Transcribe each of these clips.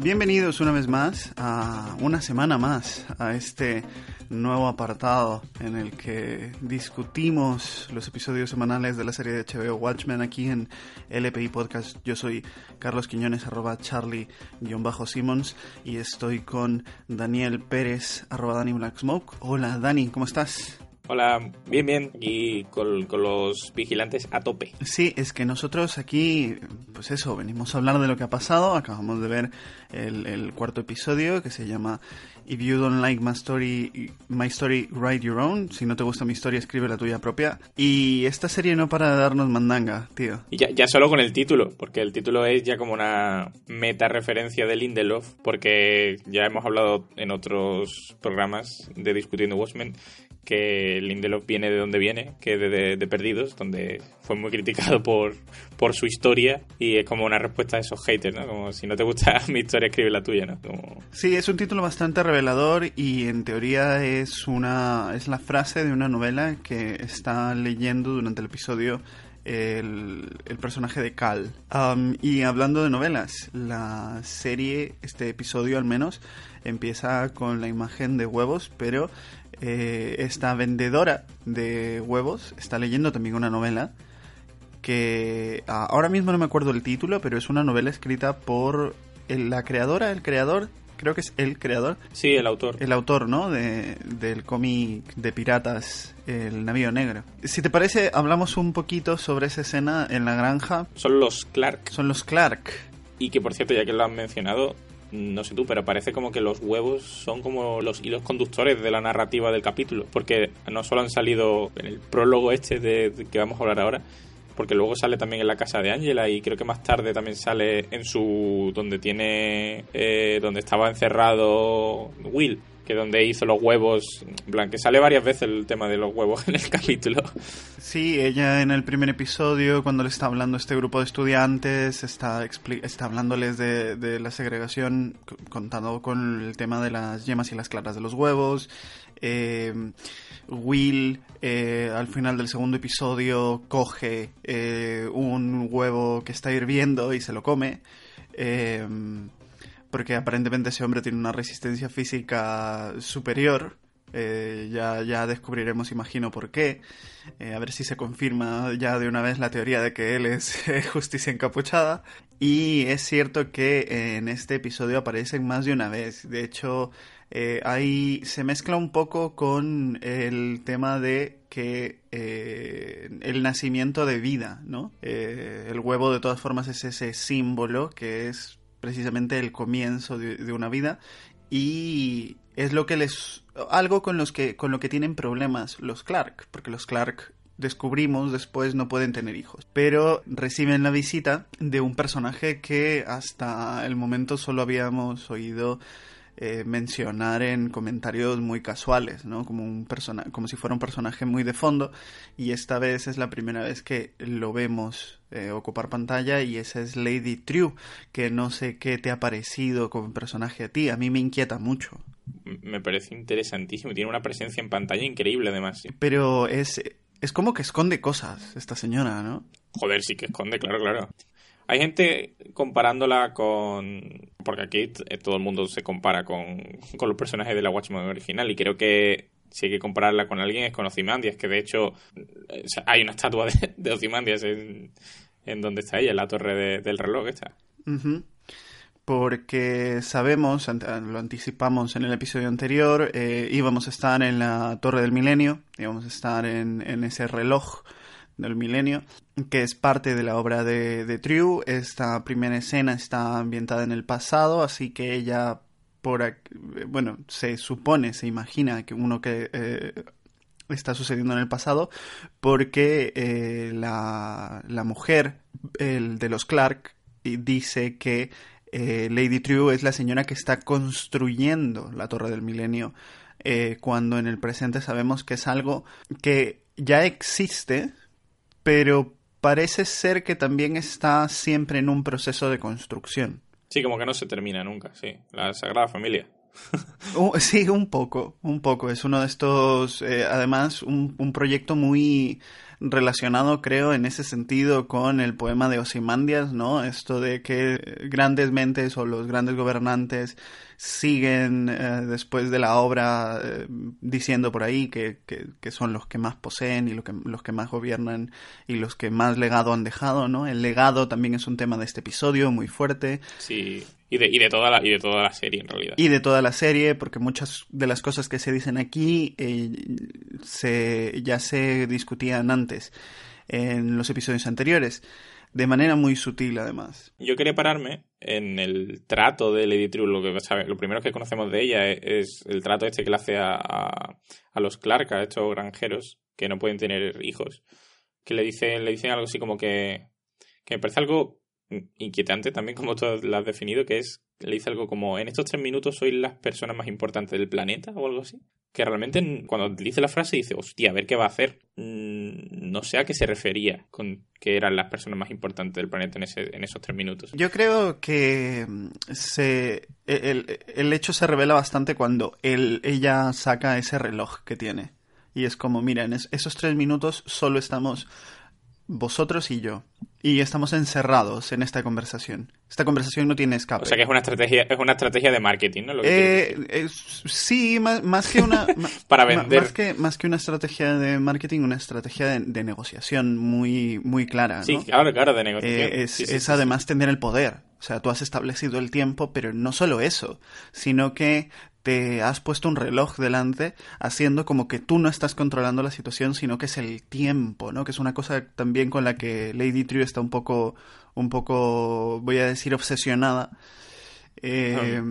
Bienvenidos una vez más a una semana más a este nuevo apartado en el que discutimos los episodios semanales de la serie de HBO Watchmen aquí en LPI Podcast. Yo soy Carlos Quiñones, arroba Charlie-Simmons y estoy con Daniel Pérez, arroba Dani Black Smoke. Hola Dani, ¿cómo estás? Hola, bien, bien, y con, los vigilantes a tope. Sí, es que nosotros aquí, pues eso, venimos a hablar de lo que ha pasado. Acabamos de ver el, el cuarto episodio que se llama If You Don't Like My Story, My Story, Write Your Own. Si no te gusta mi historia, escribe la tuya propia. Y esta serie no para de darnos mandanga, tío. Y ya, ya solo con el título, porque el título es ya como una meta referencia de Lindelof, porque ya hemos hablado en otros programas de Discutiendo Watchmen que Lindelof viene de donde viene, que de, de, Perdidos, donde fue muy criticado por, su historia y es como una respuesta a esos haters, ¿no? Como si no te gusta mi historia, escribe la tuya, ¿no? Sí, es un título bastante revelador y en teoría es una es la frase de una novela que está leyendo durante el episodio el, el, personaje de Cal. Um, y hablando de novelas, la serie, este episodio al menos, empieza con la imagen de huevos, pero eh, esta vendedora de huevos está leyendo también una novela que ah, ahora mismo no me acuerdo el título, pero es una novela escrita por la creadora, el creador, creo que es el creador. Sí, el autor. El autor, ¿no? De, del cómic de piratas, El Navío Negro. Si te parece, hablamos un poquito sobre esa escena en la granja. Son los Clark. Son los Clark. Y que por cierto, ya que lo han mencionado, no sé tú, pero parece como que los huevos son como los hilos conductores de la narrativa del capítulo, porque no solo han salido en el prólogo este de, que vamos a hablar ahora, porque luego sale también en la casa de Angela y creo que más tarde también sale en su donde tiene eh, donde estaba encerrado Will que donde hizo los huevos, en plan, que sale varias veces el tema de los huevos en el capítulo. Sí, ella en el primer episodio, cuando le está hablando a este grupo de estudiantes, está, está hablándoles de, la segregación, contando con el tema de las yemas y las claras de los huevos. Eh, Will eh, al final del segundo episodio coge eh, un huevo que está hirviendo y se lo come porque aparentemente ese hombre tiene una resistencia física superior. Eh, ya, ya descubriremos, imagino, por qué. Eh, a ver si se confirma ya de una vez la teoría de que él es justicia encapuchada. Y es cierto que en este episodio aparecen más de una vez. De hecho, eh, ahí se mezcla un poco con el tema de que el nacimiento de vida, ¿no? el huevo de todas formas es ese símbolo que es precisamente el comienzo de, una vida y es lo que les algo con los que con lo que tienen problemas los Clark porque los Clark descubrimos después no pueden tener hijos pero reciben la visita de un personaje que hasta el momento solo habíamos oído eh, mencionar en comentarios muy casuales, ¿no? Como, un persona como si fuera un personaje muy de fondo. Y esta vez es la primera vez que lo vemos eh, ocupar pantalla y esa es Lady True, que no sé qué te ha parecido como personaje a ti. A mí me inquieta mucho. Me parece interesantísimo. Tiene una presencia en pantalla increíble, además. Pero es, es como que esconde cosas, esta señora, ¿no? Joder, sí que esconde, claro, claro. Hay gente comparándola con... Porque aquí eh, todo el mundo se compara con, los personajes de la Watchmen original y creo que si hay que compararla con alguien es con Ozymandias, que de hecho eh, hay una estatua de, de Ozymandias en, en donde está ella, en la torre del reloj esta. Porque sabemos, lo anticipamos en el episodio anterior, eh, íbamos a estar en la torre del milenio, íbamos a estar en, en ese reloj del milenio, que es parte de la obra de, de True. Esta primera escena está ambientada en el pasado, así que ella, por bueno, se supone, se imagina que uno que eh, está sucediendo en el pasado, porque eh, la, la, mujer el de los Clark dice que eh, Lady True es la señora que está construyendo la Torre del Milenio. cuando en el presente sabemos que es algo que ya existe, pero parece ser que también está siempre en un proceso de construcción. Sí, como que no se termina nunca, sí. La Sagrada Familia. sí, un poco, un poco. Es uno de estos, eh, además, un, un, proyecto muy relacionado, creo, en ese sentido con el poema de Osimandias, ¿no? Esto de que grandes mentes o los grandes gobernantes siguen eh, después de la obra eh, diciendo por ahí que, que, son los que más poseen y lo que, los que más gobiernan y los que más legado han dejado, ¿no? El legado también es un tema de este episodio muy fuerte. Sí, y de, y de, toda, la, y de toda la serie en realidad. Y de toda la serie, porque muchas de las cosas que se dicen aquí eh, se, ya se discutían antes en los episodios anteriores de manera muy sutil además. Yo quería pararme en el trato de Lady True. Lo, que, lo primero que conocemos de ella es, el trato este que le hace a, a, los Clark, a estos granjeros que no pueden tener hijos. Que le dicen, le dicen algo así como que, que me parece algo inquietante también, como tú lo has definido, que es, le dice algo como, en estos tres minutos soy las personas más importantes del planeta o algo así. Que realmente cuando dice la frase dice, hostia, a ver qué va a hacer. Mm, no sé a qué se refería con que eran las personas más importantes del planeta en, ese, en esos tres minutos. Yo creo que mm, se, el, el hecho se revela bastante cuando él, ella saca ese reloj que tiene. Y es como, mira, en esos tres minutos solo estamos vosotros y yo. Y estamos encerrados en esta conversación. Esta conversación no tiene escape. O sea que es una estrategia, es una estrategia de marketing, ¿no? Eh, sí, más, que una... Para vender. Más que, más que una estrategia de marketing, una estrategia de, negociación muy, muy clara. Sí, claro, claro, de negociación. Eh, es, además tener el poder. O sea, tú has establecido el tiempo, pero no solo eso, sino que te has puesto un reloj delante haciendo como que tú no estás controlando la situación, sino que es el tiempo, ¿no? Que es una cosa también con la que Lady True está un poco, un poco, voy a decir, obsesionada. Eh,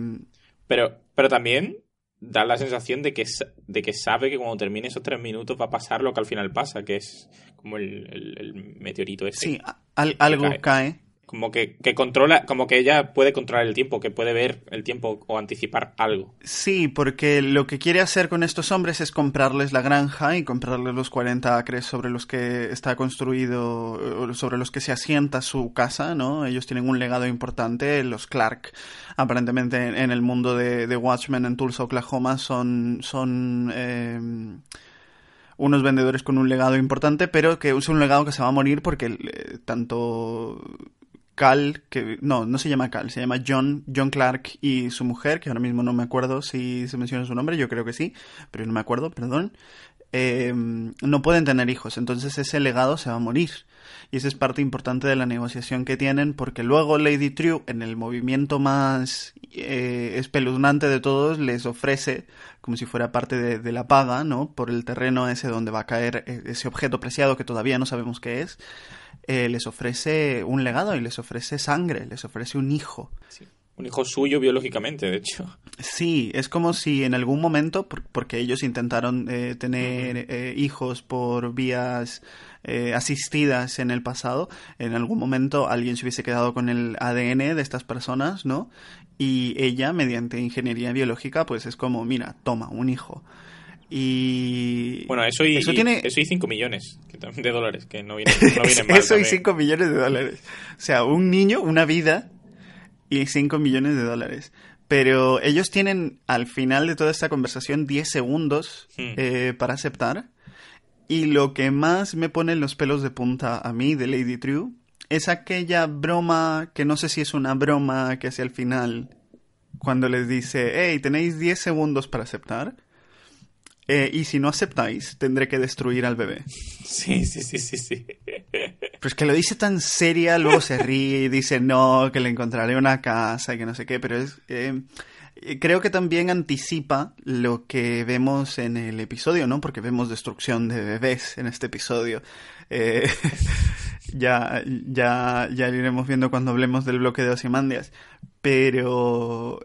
pero, pero también da la sensación de que, de que sabe que cuando termine esos tres minutos va a pasar lo que al final pasa, que es como el, meteorito ese. Sí, algo cae como que, que, controla, como que ella puede controlar el tiempo, que puede ver el tiempo o anticipar algo. Sí, porque lo que quiere hacer con estos hombres es comprarles la granja y comprarles los 40 acres sobre los que está construido, sobre los que se asienta su casa, ¿no? Ellos tienen un legado importante, los Clark, aparentemente en el mundo de, Watchmen en Tulsa, Oklahoma, son, son eh, unos vendedores con un legado importante, pero que es un legado que se va a morir porque eh, tanto Cal, que no, no se llama Cal, se llama John, John Clark y su mujer, que ahora mismo no me acuerdo si se menciona su nombre, yo creo que sí, pero no me acuerdo, perdón, eh, no pueden tener hijos, entonces ese legado se va a morir. Y esa es parte importante de la negociación que tienen, porque luego Lady True, en el movimiento más eh, espeluznante de todos, les ofrece, como si fuera parte de, de, la paga, ¿no? Por el terreno ese donde va a caer e-, ese objeto preciado que todavía no sabemos qué es, eh, les ofrece un legado y les ofrece sangre, les ofrece un hijo. Un hijo suyo biológicamente, de hecho. Sí, es como si en algún momento, porque ellos intentaron eh, tener eh, hijos por vías asistidas en el pasado, en algún momento alguien se hubiese quedado con el ADN de estas personas, ¿no? Y ella, mediante ingeniería biológica, pues es como, mira, toma, un hijo. Y. Bueno, eso y, eso tiene... eso y 5 millones de dólares, que no vienen, no vienen mal Eso y 5 millones de dólares. O sea, un niño, una vida y 5 millones de dólares. Pero ellos tienen al final de toda esta conversación 10 segundos hmm. eh, para aceptar. Y lo que más me pone los pelos de punta a mí de Lady True es aquella broma que no sé si es una broma que hace al final cuando les dice, hey, tenéis 10 segundos para aceptar. Eh, y si no aceptáis, tendré que destruir al bebé. Sí, sí, sí, sí, sí. Pues que lo dice tan seria, luego se ríe y dice no, que le encontraré una casa y que no sé qué, pero es... Eh, creo que también anticipa lo que vemos en el episodio, ¿no? Porque vemos destrucción de bebés en este episodio. Eh, ya, ya, ya iremos viendo cuando hablemos del bloque de Osimandias. Pero,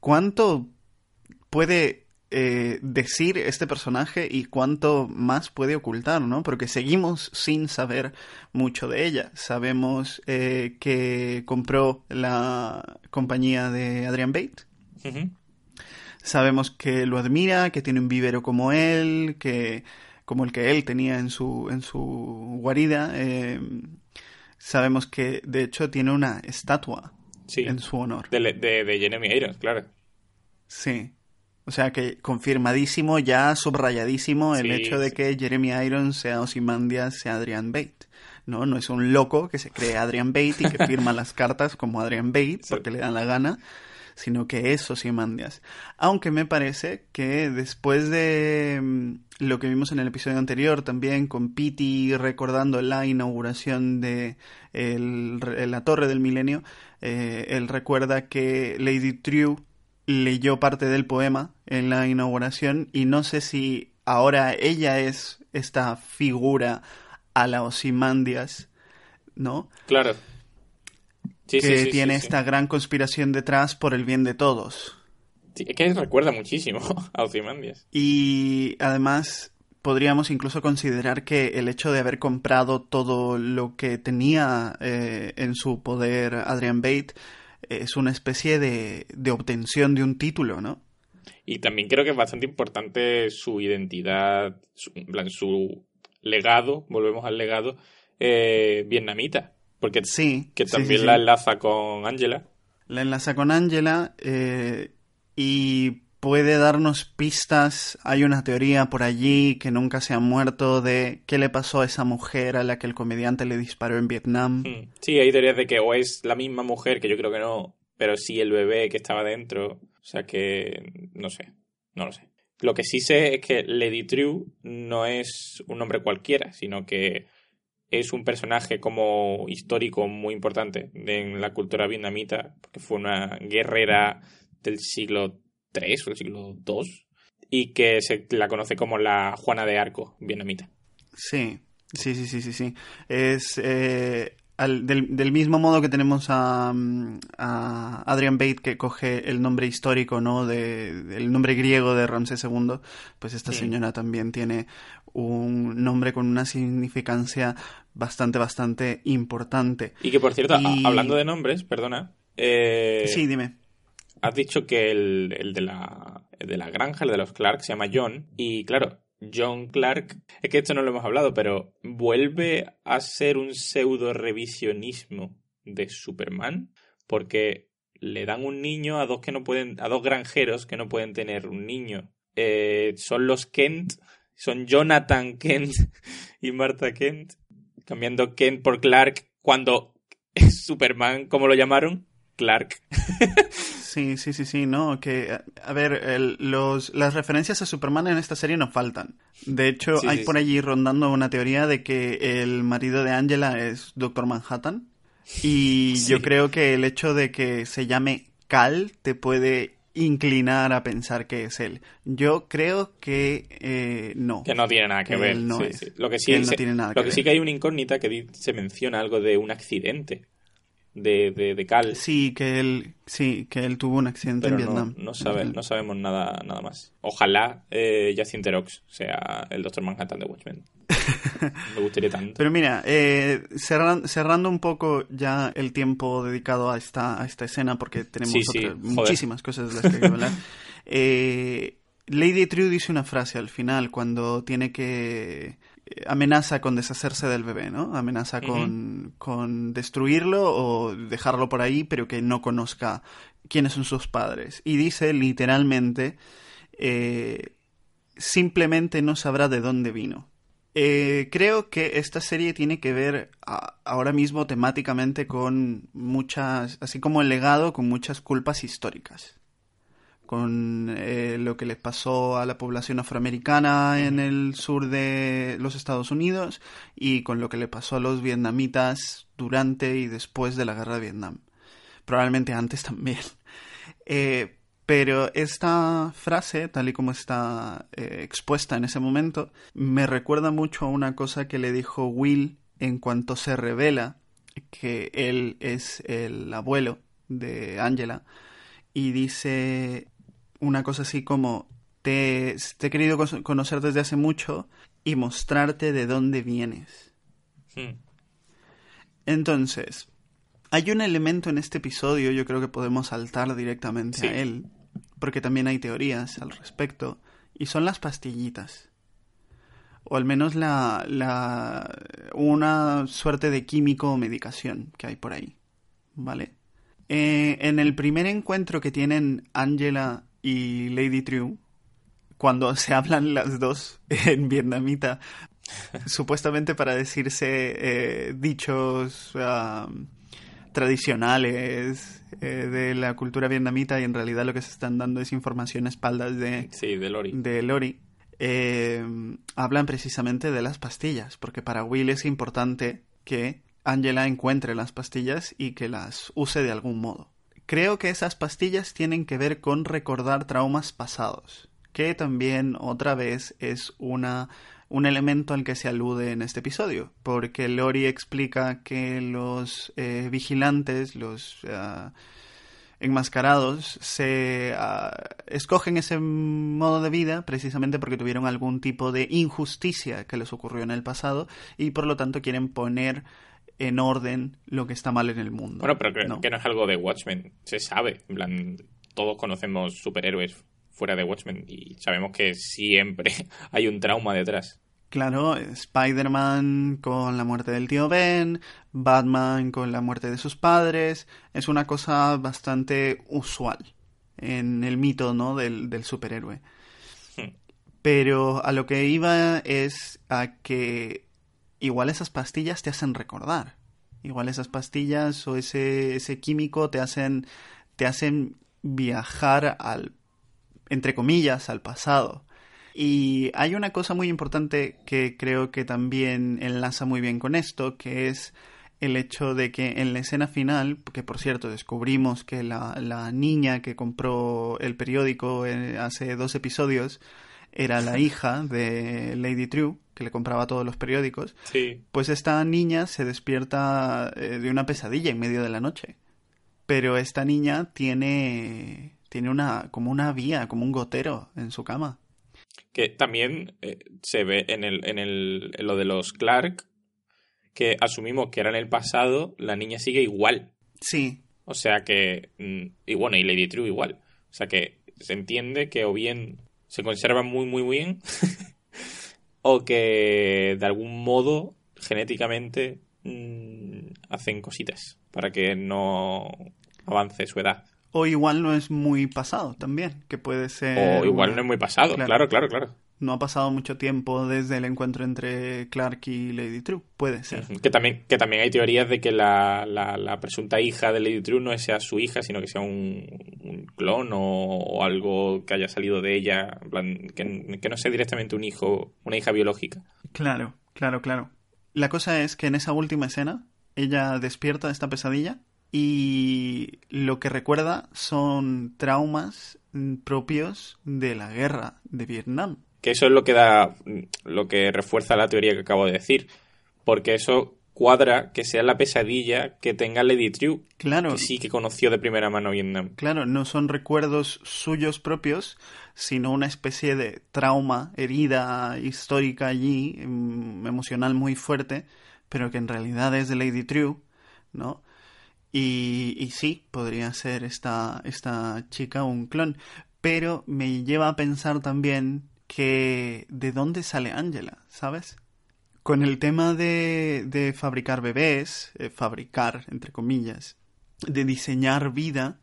¿cuánto puede eh, decir este personaje y cuánto más puede ocultar, ¿no? Porque seguimos sin saber mucho de ella. Sabemos eh, que compró la compañía de Adrian Bate. Sabemos que lo admira, que tiene un vivero como él, que como el que él tenía en su, en su guarida. Eh, sabemos que, de hecho, tiene una estatua en su honor. De, de, Jeremy Irons, claro. Sí. O sea que confirmadísimo, ya subrayadísimo el hecho de que Jeremy Irons sea Ozymandias, sea Adrian Bate. No, no es un loco que se cree Adrian Bate y que firma las cartas como Adrian Bate porque le dan la gana, sino que es Ozymandias. Aunque me parece que después de mm, lo que vimos en el episodio anterior también con Pity recordando la inauguración de la Torre del Milenio, eh, él recuerda que Lady True leyó parte del poema en la inauguración y no sé si ahora ella es esta figura a la Osimandias, ¿no? Claro. que tiene esta gran conspiración detrás por el bien de todos. Es que recuerda muchísimo a Osimandias. Y además podríamos incluso considerar que el hecho de haber comprado todo lo que tenía eh, en su poder Adrian Bate es una especie de, de obtención de un título, ¿no? Y también creo que es bastante importante su identidad, su, su legado, volvemos al legado, eh, vietnamita. Porque sí, que también la enlaza con Angela. La enlaza con Angela eh, y puede darnos pistas. Hay una teoría por allí que nunca se ha muerto de qué le pasó a esa mujer a la que el comediante le disparó en Vietnam. Hmm. Sí, hay teorías de que o es la misma mujer, que yo creo que no, pero sí el bebé que estaba dentro. O sea que no sé, no lo sé. Lo que sí sé es que Lady True no es un nombre cualquiera, sino que es un personaje como histórico muy importante en la cultura vietnamita, porque fue una guerrera del siglo III o del siglo II, y que se la conoce como la Juana de Arco vietnamita. Sí, sí, sí, sí, sí, sí. Es eh, del, mismo modo que tenemos a, a, Adrian Bate que coge el nombre histórico, ¿no? De, el nombre griego de Ramsés II, pues esta señora también tiene un nombre con una significancia bastante, bastante importante. Y que, por cierto, hablando de nombres, perdona. Eh, sí, dime. Has dicho que el, de la, de la granja, el de los Clark, se llama John. Y claro, John Clark, es que esto no lo hemos hablado, pero vuelve a ser un pseudo revisionismo de Superman, porque le dan un niño a dos que no pueden, a dos granjeros que no pueden tener un niño. Eh, son los Kent, son Jonathan Kent y Martha Kent, cambiando Kent por Clark cuando Superman, ¿cómo lo llamaron? Clark. Sí, sí, sí, sí, no, que, a ver, los, las referencias a Superman en esta serie no faltan. De hecho, hay por allí rondando una teoría de que el marido de Angela es Doctor Manhattan. Y yo creo que el hecho de que se llame Cal te puede inclinar a pensar que es él. Yo creo que eh, no. Que no tiene nada que, ver. No Lo que sí, tiene nada lo que, sí que hay una incógnita que se menciona algo de un accidente de, de, Cal. Sí, que él, sí, que él tuvo un accidente en Vietnam. No, sabe, no sabemos nada, nada más. Ojalá eh, sea el Doctor Manhattan de Watchmen. Me gustaría tanto. Pero mira, eh, cerrando, un poco ya el tiempo dedicado a esta, a esta escena, porque tenemos muchísimas cosas de las que hablar. Eh, Lady True dice una frase al final cuando tiene que amenaza con deshacerse del bebé, ¿no? Amenaza con, con, destruirlo o dejarlo por ahí, pero que no conozca quiénes son sus padres. Y dice literalmente, eh, simplemente no sabrá de dónde vino. Eh, creo que esta serie tiene que ver ahora mismo temáticamente con muchas, así como el legado, con muchas culpas históricas con eh, lo que les pasó a la población afroamericana en el sur de los Estados Unidos y con lo que le pasó a los vietnamitas durante y después de la guerra de Vietnam. Probablemente antes también. Eh, pero esta frase, tal y como está eh, expuesta en ese momento, me recuerda mucho a una cosa que le dijo Will en cuanto se revela que él es el abuelo de Angela y dice una cosa así como te, he querido conocer desde hace mucho y mostrarte de dónde vienes. Hmm. Entonces, hay un elemento en este episodio, yo creo que podemos saltar directamente a él, porque también hay teorías al respecto, y son las pastillitas. o al menos la, la una suerte de químico o medicación que hay por ahí, ¿vale? Eh, en el primer encuentro que tienen Angela y Lady True, cuando se hablan las dos en vietnamita, supuestamente para decirse eh, dichos tradicionales eh, de la cultura vietnamita y en realidad lo que se están dando es información a espaldas de, sí, de Lori. De Lori. Eh, hablan precisamente de las pastillas, porque para Will es importante que Angela encuentre las pastillas y que las use de algún modo. Creo que esas pastillas tienen que ver con recordar traumas pasados, que también otra vez es una un elemento al que se alude en este episodio, porque Lori explica que los eh, vigilantes, los ah, enmascarados, se ah, escogen ese modo de vida precisamente porque tuvieron algún tipo de injusticia que les ocurrió en el pasado y por lo tanto quieren poner en orden lo que está mal en el mundo. Bueno, pero que ¿no? que no es algo de Watchmen, se sabe, en plan, todos conocemos superhéroes fuera de Watchmen y sabemos que siempre hay un trauma detrás. Claro, Spider-Man con la muerte del tío Ben, Batman con la muerte de sus padres, es una cosa bastante usual en el mito ¿no? del, del superhéroe. Hmm. Pero a lo que iba es a que igual esas pastillas te hacen recordar. Igual esas pastillas o ese, ese químico te hacen, te hacen viajar al, entre comillas, al pasado. Y hay una cosa muy importante que creo que también enlaza muy bien con esto, que es el hecho de que en la escena final, que por cierto descubrimos que la, la niña que compró el periódico eh, hace dos episodios era la hija de Lady True, que le compraba todos los periódicos, pues esta niña se despierta eh, de una pesadilla en medio de la noche. Pero esta niña tiene, tiene una, como una vía, como un gotero en su cama. Que también eh, se ve en, el, en, el, en lo de los Clark, que asumimos que era en el pasado, la niña sigue igual. Sí. O sea que. Mm, y bueno, y Lady True igual. O sea que se entiende que o bien se conservan muy, muy bien, o que de algún modo genéticamente mmm, hacen cositas para que no avance su edad. O igual no es muy pasado también, que puede ser... O igual no es muy pasado, claro, claro, claro. No ha pasado mucho tiempo desde el encuentro entre Clark y Lady True, puede ser. Que también, que también hay teorías de que la, la, presunta hija de Lady True no sea su hija, sino que sea un, un clon o, algo que haya salido de ella, que, que no sea directamente un hijo, una hija biológica. Claro, claro, claro. La cosa es que en esa última escena, ella despierta de esta pesadilla y lo que recuerda son traumas propios de la guerra de Vietnam. Que eso es lo que da, lo que refuerza la teoría que acabo de decir, porque eso cuadra que sea la pesadilla que tenga Lady True, claro. que sí que conoció de primera mano Vietnam. Claro, no son recuerdos suyos propios, sino una especie de trauma, herida histórica allí, mm, emocional muy fuerte, pero que en realidad es de Lady True, ¿no? Y, y sí, podría ser esta, esta chica un clon. Pero me lleva a pensar también que de dónde sale Angela, ¿sabes? Con el tema de, de fabricar bebés, eh, fabricar, entre comillas, de diseñar vida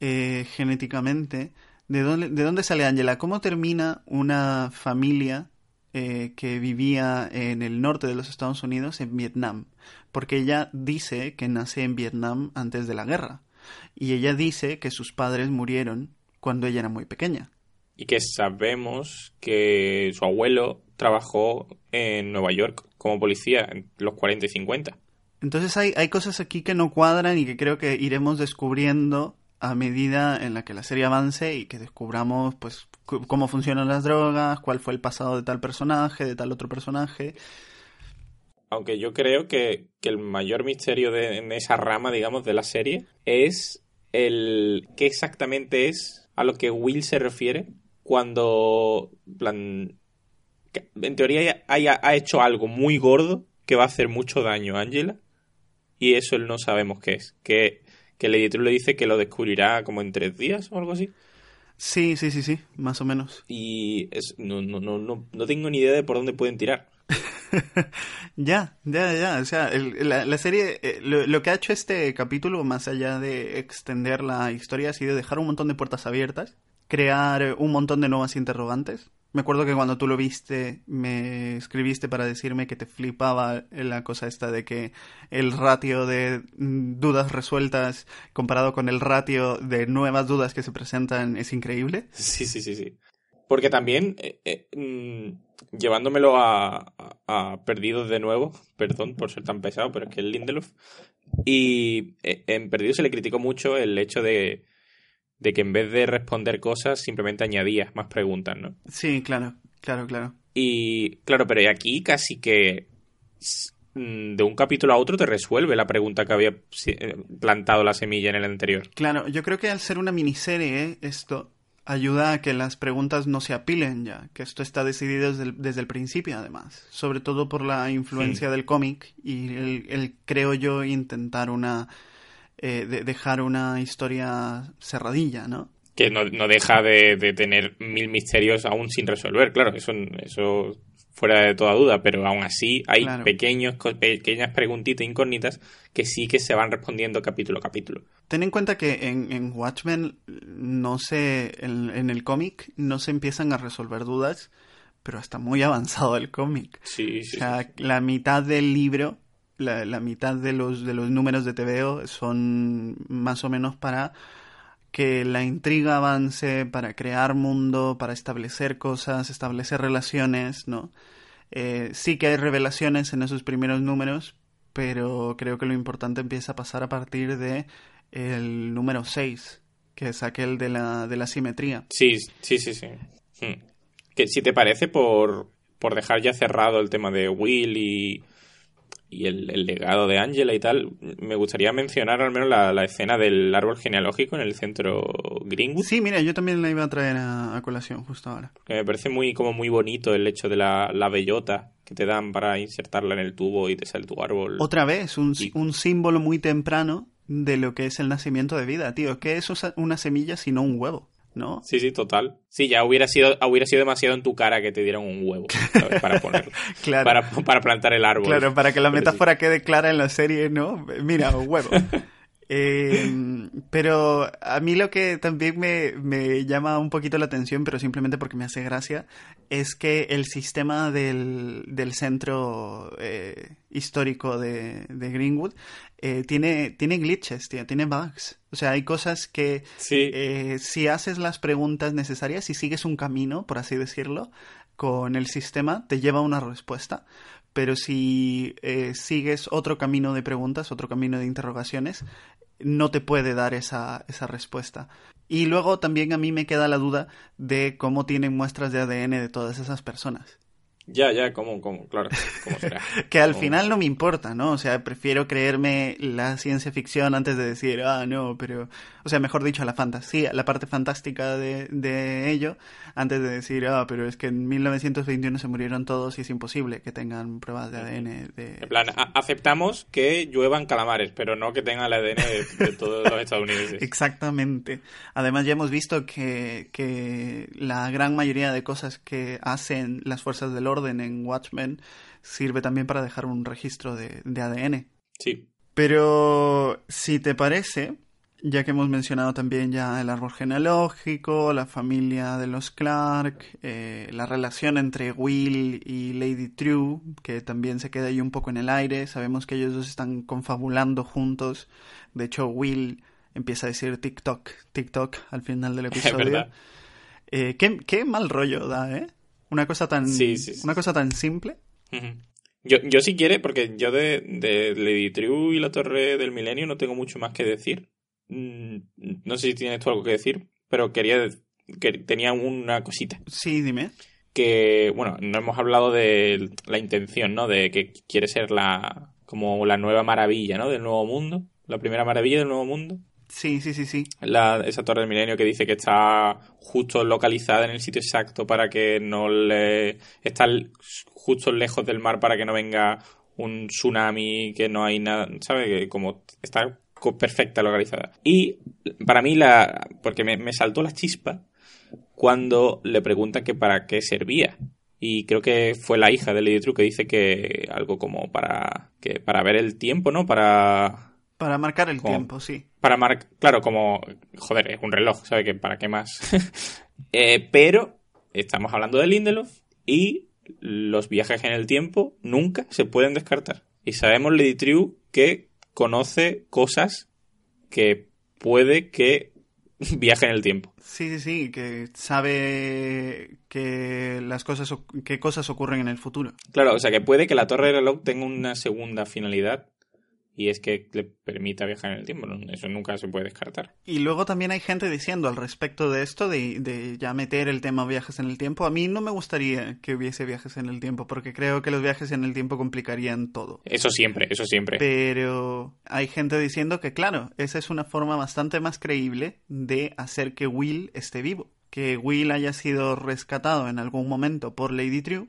eh, genéticamente, ¿de dónde, ¿de dónde sale Angela? ¿Cómo termina una familia eh, que vivía en el norte de los Estados Unidos, en Vietnam, porque ella dice que nace en Vietnam antes de la guerra, y ella dice que sus padres murieron cuando ella era muy pequeña. Y que sabemos que su abuelo trabajó en Nueva York como policía en los 40 y 50. Entonces hay, hay cosas aquí que no cuadran y que creo que iremos descubriendo a medida en la que la serie avance y que descubramos pues cómo funcionan las drogas, cuál fue el pasado de tal personaje, de tal otro personaje. Aunque yo creo que, el mayor misterio de en esa rama, digamos, de la serie es el qué exactamente es a lo que Will se refiere cuando plan en teoría haya, ha hecho algo muy gordo que va a hacer mucho daño a Angela y eso él no sabemos qué es que que Lady True le dice que lo descubrirá como en tres días o algo así. Sí, sí, sí, sí, más o menos. Y es, no, no, no, no, no tengo ni idea de por dónde pueden tirar. ya, ya, ya. O sea, la, serie, eh, lo, que ha hecho este capítulo, más allá de extender la historia, ha sido dejar un montón de puertas abiertas, crear un montón de nuevas interrogantes. Me acuerdo que cuando tú lo viste, me escribiste para decirme que te flipaba la cosa esta de que el ratio de dudas resueltas comparado con el ratio de nuevas dudas que se presentan es increíble. Sí, sí, sí, sí. Porque también, eh, eh, mm, llevándomelo a, a, Perdidos de nuevo, perdón por ser tan pesado, pero es que es Lindelof. Y eh, en Perdidos se le criticó mucho el hecho de, de que en vez de responder cosas, simplemente añadías más preguntas, ¿no? Sí, claro, claro, claro. Y claro, pero aquí casi que mm, de un capítulo a otro te resuelve la pregunta que había plantado la semilla en el anterior. Claro, yo creo que al ser una miniserie, esto ayuda a que las preguntas no se apilen ya, que esto está decidido desde el, principio además, sobre todo por la influencia del cómic y el, creo yo intentar una eh, dejar una historia cerradilla, ¿no? Que no, deja de, de, tener mil misterios aún sin resolver, claro, eso, eso fuera de toda duda, pero aún así hay pequeños, pequeñas preguntitas incógnitas que sí que se van respondiendo capítulo a capítulo. Ten en cuenta que en, Watchmen no se, en, el cómic no se empiezan a resolver dudas, pero está muy avanzado el cómic. Sí, sí. O sea, la mitad del libro, la, la mitad de los, de los números de TVO son más o menos para que la intriga avance, para crear mundo, para establecer cosas, establecer relaciones, ¿no? Eh, sí que hay revelaciones en esos primeros números, pero creo que lo importante empieza a pasar a partir de el número 6, que es aquel de la, de la simetría. Sí, sí, sí, sí. Hmm. Que si te parece, por, por dejar ya cerrado el tema de Will y y el, legado de Angela y tal, me gustaría mencionar al menos la, escena del árbol genealógico en el centro Greenwood. Sí, mira, yo también la iba a traer a, colación justo ahora. me parece muy, como muy bonito el hecho de la, bellota que te dan para insertarla en el tubo y te sale tu árbol. Otra vez, un, un símbolo muy temprano de lo que es el nacimiento de vida, tío. ¿Qué es una semilla sino un huevo? ¿No? Sí, sí, total. Sí, ya hubiera sido, hubiera sido demasiado en tu cara que te dieran un huevo para ponerlo. claro. Para, para, plantar el árbol. Claro, para que la metáfora quede clara en la serie, ¿no? Mira, un huevo. Eh, pero a mí lo que también me, llama un poquito la atención, pero simplemente porque me hace gracia, es que el sistema del, del centro eh, histórico de, Greenwood eh, tiene, tiene glitches, tiene bugs. O sea, hay cosas que si haces las preguntas necesarias y sigues un camino, por así decirlo, con el sistema, te lleva a una respuesta pero si sigues otro camino de preguntas, otro camino de interrogaciones, no te puede dar esa, esa respuesta. Y luego también a mí me queda la duda de cómo tienen muestras de ADN de todas esas personas. Ya, ya, como, como, claro, ¿cómo será? que al final no me importa, ¿no? O sea, prefiero creerme la ciencia ficción antes de decir, ah, no, pero, o sea, mejor dicho, la fantasía, la parte fantástica de, de ello, antes de decir, ah, pero es que en 1921 se murieron todos y es imposible que tengan pruebas de ADN. De... En plan, aceptamos que lluevan calamares, pero no que tengan el ADN de, todos los estadounidenses. Exactamente. Además, ya hemos visto que, que la gran mayoría de cosas que hacen las fuerzas del orden en Watchmen sirve también para dejar un registro de, ADN. Sí. Pero si te parece, ya que hemos mencionado también ya el árbol genealógico, la familia de los Clark, eh, la relación entre Will y Lady True, que también se queda ahí un poco en el aire, sabemos que ellos dos están confabulando juntos, de hecho Will empieza a decir TikTok, TikTok al final del episodio. Eh, qué, qué mal rollo da, ¿eh? Una cosa tan, Una cosa tan simple. Yo, yo si quiere, porque yo de, de Lady True y la Torre del Milenio no tengo mucho más que decir. Mm, no sé si tienes tú algo que decir, pero quería que tenía una cosita. Sí, dime. Que, bueno, no hemos hablado de la intención, ¿no? De que quiere ser la como la nueva maravilla, ¿no? Del nuevo mundo. La primera maravilla del nuevo mundo. Sí, sí, sí, sí. La, esa torre del milenio que dice que está justo localizada en el sitio exacto para que no le... Está justo lejos del mar para que no venga un tsunami, que no hay nada, ¿sabes? Que como está perfecta localizada. Y para mí la... porque me, me saltó la chispa cuando le pregunta que para qué servía. Y creo que fue la hija de Lady True que dice que algo como para, que para ver el tiempo, ¿no? Para... Para marcar el tiempo, sí. Para marcar, claro, como, joder, es un reloj, ¿sabe? que ¿Para qué más? Eh, pero estamos hablando de Lindelof y los viajes en el tiempo nunca se pueden descartar. Y sabemos Lady True que conoce cosas que puede que viaje en el tiempo. Sí, sí, sí, que sabe que las cosas, qué cosas ocurren en el futuro. Claro, o sea que puede que la torre de reloj tenga una segunda finalidad y es que le permita viajar en el tiempo. Eso nunca se puede descartar. Y luego también hay gente diciendo al respecto de esto, de, de, ya meter el tema viajes en el tiempo. A mí no me gustaría que hubiese viajes en el tiempo, porque creo que los viajes en el tiempo complicarían todo. Eso siempre, eso siempre. Pero hay gente diciendo que, claro, esa es una forma bastante más creíble de hacer que Will esté vivo. Que Will haya sido rescatado en algún momento por Lady True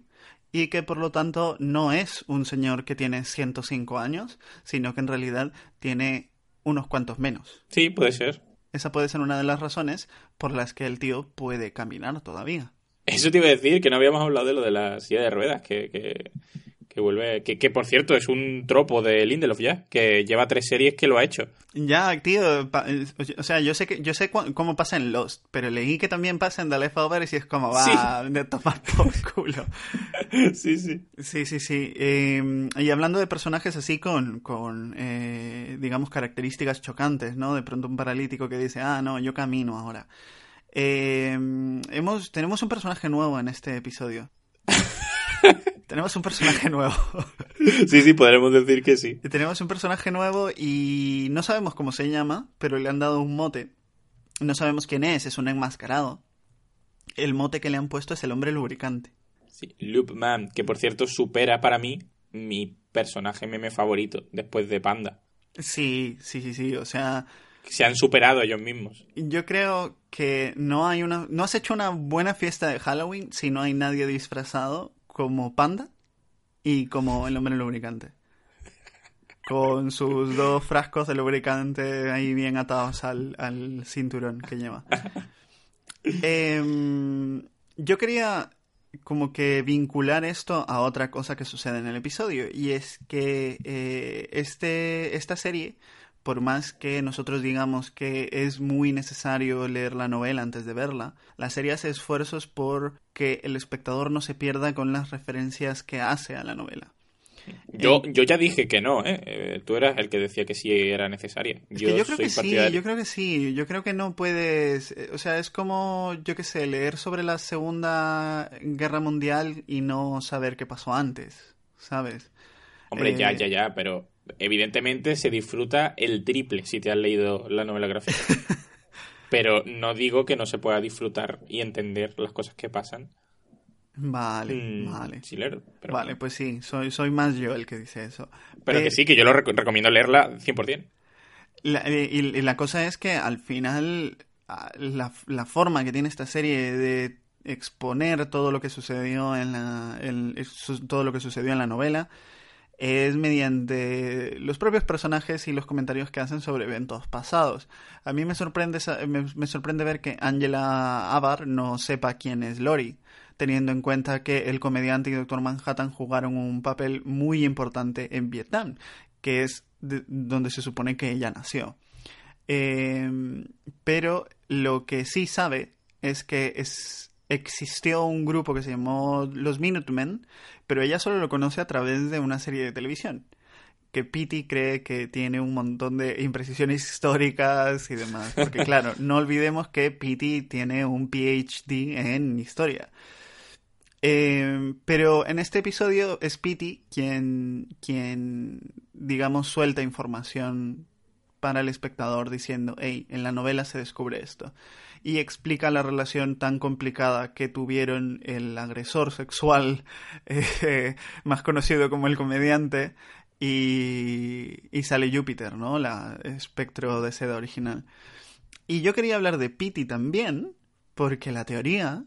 y que por lo tanto no es un señor que tiene 105 años, sino que en realidad tiene unos cuantos menos. Sí, puede ser. Esa puede ser una de las razones por las que el tío puede caminar todavía. Eso te iba a decir, que no habíamos hablado de lo de la silla de ruedas, que, que, que vuelve. Que, que, por cierto es un tropo de Lindelof ya, que lleva tres series que lo ha hecho. Ya, tío. O sea, yo sé que yo sé cómo pasa en Lost, pero leí que también pasa en The Leftovers y es como va de tomar por culo. sí, sí. Sí, sí, sí. Eh, y hablando de personajes así con, con eh, digamos, características chocantes, ¿no? De pronto un paralítico que dice, ah, no, yo camino ahora. Eh, hemos, tenemos un personaje nuevo en este episodio. tenemos un personaje nuevo. sí, sí, podremos decir que sí. Tenemos un personaje nuevo y no sabemos cómo se llama, pero le han dado un mote. No sabemos quién es, es un enmascarado. El mote que le han puesto es el hombre lubricante. Sí, Loop Man, que por cierto supera para mí mi personaje meme favorito después de Panda. Sí, sí, sí, sí, o sea... Se han superado ellos mismos. Yo creo que no hay una... No has hecho una buena fiesta de Halloween si no hay nadie disfrazado como Panda y como el hombre lubricante. Con sus dos frascos de lubricante ahí bien atados al, al cinturón que lleva. Eh, yo quería como que vincular esto a otra cosa que sucede en el episodio y es que eh, este, esta serie por más que nosotros digamos que es muy necesario leer la novela antes de verla, la serie hace esfuerzos por que el espectador no se pierda con las referencias que hace a la novela. Yo, yo ya dije que no, ¿eh? ¿eh? Tú eras el que decía que sí era necesaria. yo, yo creo que sí, yo creo que sí. Yo creo que no puedes... Eh, o sea, es como, yo qué sé, leer sobre la Segunda Guerra Mundial y no saber qué pasó antes, ¿sabes? Hombre, ya, ya, ya, pero evidentemente se disfruta el triple si te has leído la novela gráfica. pero no digo que no se pueda disfrutar y entender las cosas que pasan Vale, mm, vale. Vale, pues sí, soy, soy más yo el que dice eso. Pero que sí, que yo lo recomiendo leerla 100%. La, y, y, la cosa es que al final la, la, forma que tiene esta serie de exponer todo lo que sucedió en la todo lo que sucedió en la novela es mediante los propios personajes y los comentarios que hacen sobre eventos pasados. A mí me sorprende me, sorprende ver que Angela Abar no sepa quién es Lori teniendo en cuenta que el comediante y Doctor Manhattan jugaron un papel muy importante en Vietnam, que es donde se supone que ella nació. Eh, pero lo que sí sabe es que es, existió un grupo que se llamó Los Minutemen, pero ella solo lo conoce a través de una serie de televisión que Pity cree que tiene un montón de imprecisiones históricas y demás. Porque claro, no olvidemos que Pity tiene un PhD en historia. Eh, pero en este episodio es Pity quien, quien, digamos, suelta información para el espectador diciendo, hey, en la novela se descubre esto. Y explica la relación tan complicada que tuvieron el agresor sexual, eh, más conocido como el comediante, y, y sale Júpiter, ¿no? La espectro de seda original. Y yo quería hablar de Pity también, porque la teoría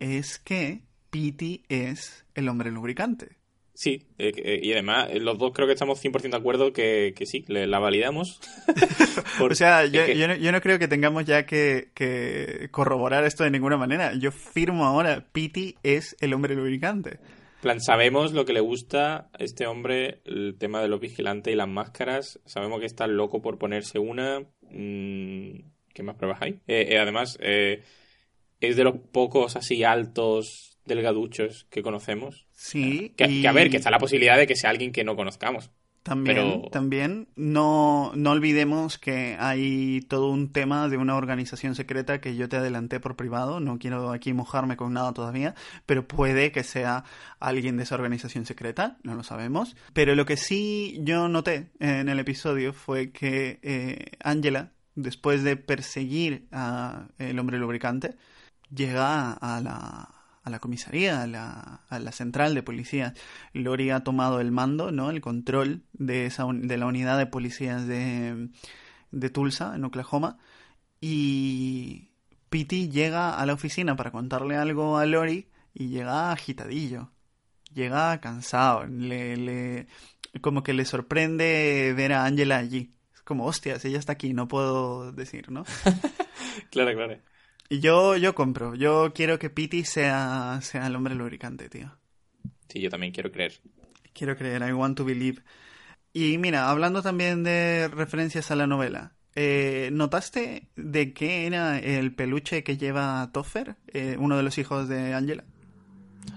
es que Pity es el hombre lubricante. Sí, eh, y además los dos creo que estamos 100% de acuerdo que, que sí, la validamos. o sea, yo, yo, no, yo, no, creo que tengamos ya que, que, corroborar esto de ninguna manera. Yo firmo ahora, Pity es el hombre lubricante. plan, sabemos lo que le gusta a este hombre, el tema de los vigilantes y las máscaras. Sabemos que está loco por ponerse una. Mm, ¿Qué más pruebas hay? Eh, además, es de los pocos así altos delgaduchos que conocemos. Sí. Que, a ver, que está la posibilidad de que sea alguien que no conozcamos. También, también no, no olvidemos que hay todo un tema de una organización secreta que yo te adelanté por privado, no quiero aquí mojarme con nada todavía, pero puede que sea alguien de esa organización secreta, no lo sabemos. Pero lo que sí yo noté en el episodio fue que eh, Angela, después de perseguir a el hombre lubricante, llega a la, a la comisaría, a la, a la central de policías. Lori ha tomado el mando, ¿no? El control de, esa, de la unidad de policías de, de Tulsa, en Oklahoma. Y Pity llega a la oficina para contarle algo a Lori y llega agitadillo. Llega cansado. Le, le, como que le sorprende ver a Angela allí. Es como, hostias, ella está aquí, no puedo decir, ¿no? claro, claro. Y yo, yo compro. Yo quiero que Pity sea, sea el hombre lubricante, tío. Sí, yo también quiero creer. Quiero creer, I want to believe. Y mira, hablando también de referencias a la novela, eh, ¿notaste de qué era el peluche que lleva Toffer, eh, uno de los hijos de Angela?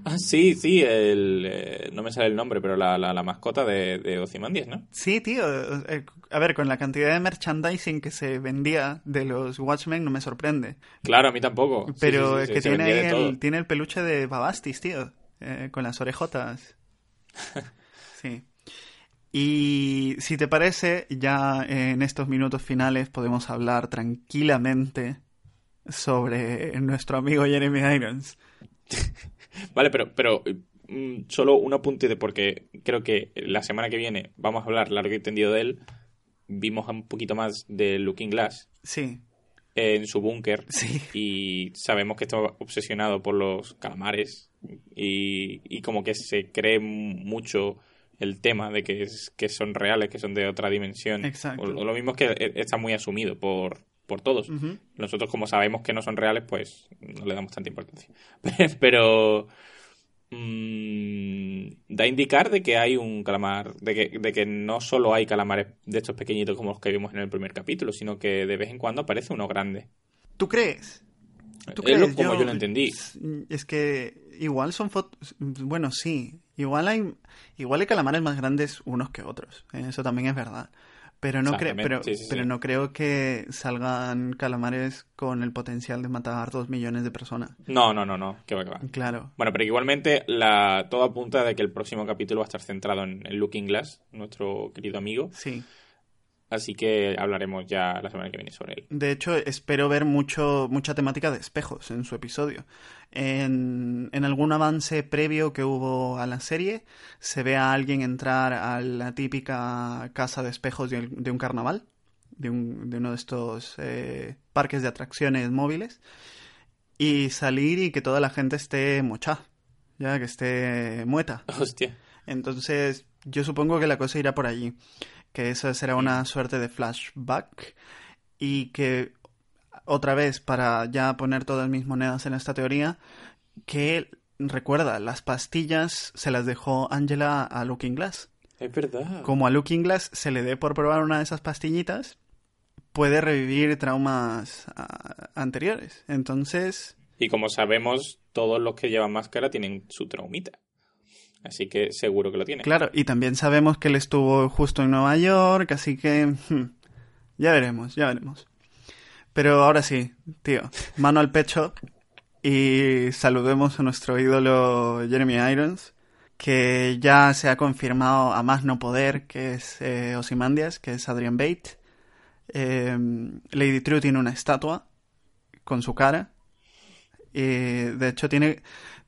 Ah, sí, sí, el, eh, no me sale el nombre, pero la, la, mascota de, de Ozymandias, ¿no? Sí, tío. Eh, a ver, con la cantidad de merchandising que se vendía de los Watchmen no me sorprende. Claro, a mí tampoco. Pero es que tiene, el, tiene el peluche de Babastis, tío. Eh, con las orejotas. sí. Y si te parece, ya en estos minutos finales podemos hablar tranquilamente sobre nuestro amigo Jeremy Irons. Vale, pero, pero mm, solo un apunte de porque creo que la semana que viene vamos a hablar largo y tendido de él. Vimos un poquito más de Looking Glass. Sí. En su búnker. Sí. Y sabemos que está obsesionado por los calamares. Y, y como que se cree mucho el tema de que, es, que son reales, que son de otra dimensión. Exacto. O, lo mismo es que e, está muy asumido por, por todos. Nosotros, como sabemos que no son reales, pues no le damos tanta importancia. Pero mmm, da a indicar de que hay un calamar, de que, de que no solo hay calamares de estos pequeñitos como los que vimos en el primer capítulo, sino que de vez en cuando aparece uno grande. ¿Tú crees? ¿Tú crees? como yo, lo entendí. Es que igual son fotos... Bueno, sí. Igual hay, igual hay calamares más grandes unos que otros. Eso también es verdad. Pero no, creo, pero, pero no creo que salgan calamares con el potencial de matar dos millones de personas. No, no, no, no. Que va, que va. Claro. Bueno, pero igualmente la, todo apunta de que el próximo capítulo va a estar centrado en, en Looking Glass, nuestro querido amigo. Sí. Así que hablaremos ya la semana que viene sobre él. De hecho, espero ver mucho, mucha temática de espejos en su episodio. En, en algún avance previo que hubo a la serie, se ve a alguien entrar a la típica casa de espejos de, un carnaval, de, un, de, uno de estos eh, parques de atracciones móviles, y salir y que toda la gente esté mochá, ya que esté mueta. Hostia. Entonces, yo supongo que la cosa irá por allí que esa será una suerte de flashback y que otra vez para ya poner todas mis monedas en esta teoría que recuerda las pastillas se las dejó Angela a Looking Glass es verdad. Como a Looking Glass se le dé por probar una de esas pastillitas puede revivir traumas ah, anteriores. Entonces y como sabemos todos los que llevan máscara tienen su traumita Así que seguro que lo tiene. Claro, y también sabemos que él estuvo justo en Nueva York, así que hmm, ya veremos, ya veremos. Pero ahora sí, tío, mano al pecho y saludemos a nuestro ídolo Jeremy Irons, que ya se ha confirmado a más no poder, que es eh, Osimandias, que es Adrian Bate. Eh, Lady True tiene una estatua con su cara. Y de hecho tiene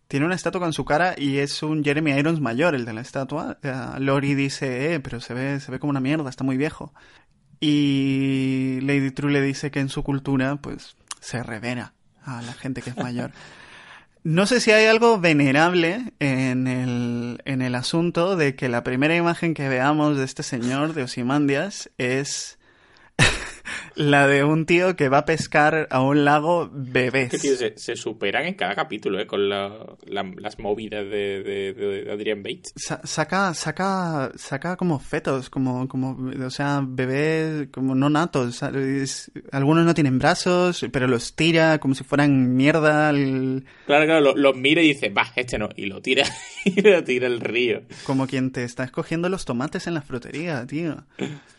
tiene una estatua con su cara y es un Jeremy Irons mayor, el de la estatua. Uh, Lori dice, eh, pero se ve, se ve como una mierda, está muy viejo. Y Lady True le dice que en su cultura, pues, se revera a la gente que es mayor. No sé si hay algo venerable en el, en el asunto de que la primera imagen que veamos de este señor de Osimandias es la de un tío que va a pescar a un lago bebés. Que, tío, se, se superan en cada capítulo, ¿eh? Con la- la- las movidas de, de, de Adrian Bates. Sa- saca, saca, saca como fetos, como, como, o sea, bebés como no natos. Algunos no tienen brazos, pero los tira como si fueran mierda, el- Claro, claro, lo, lo mira y dice, va, este no. Y lo tira, y lo tira al río. como quien te está escogiendo los tomates en la frutería, tío.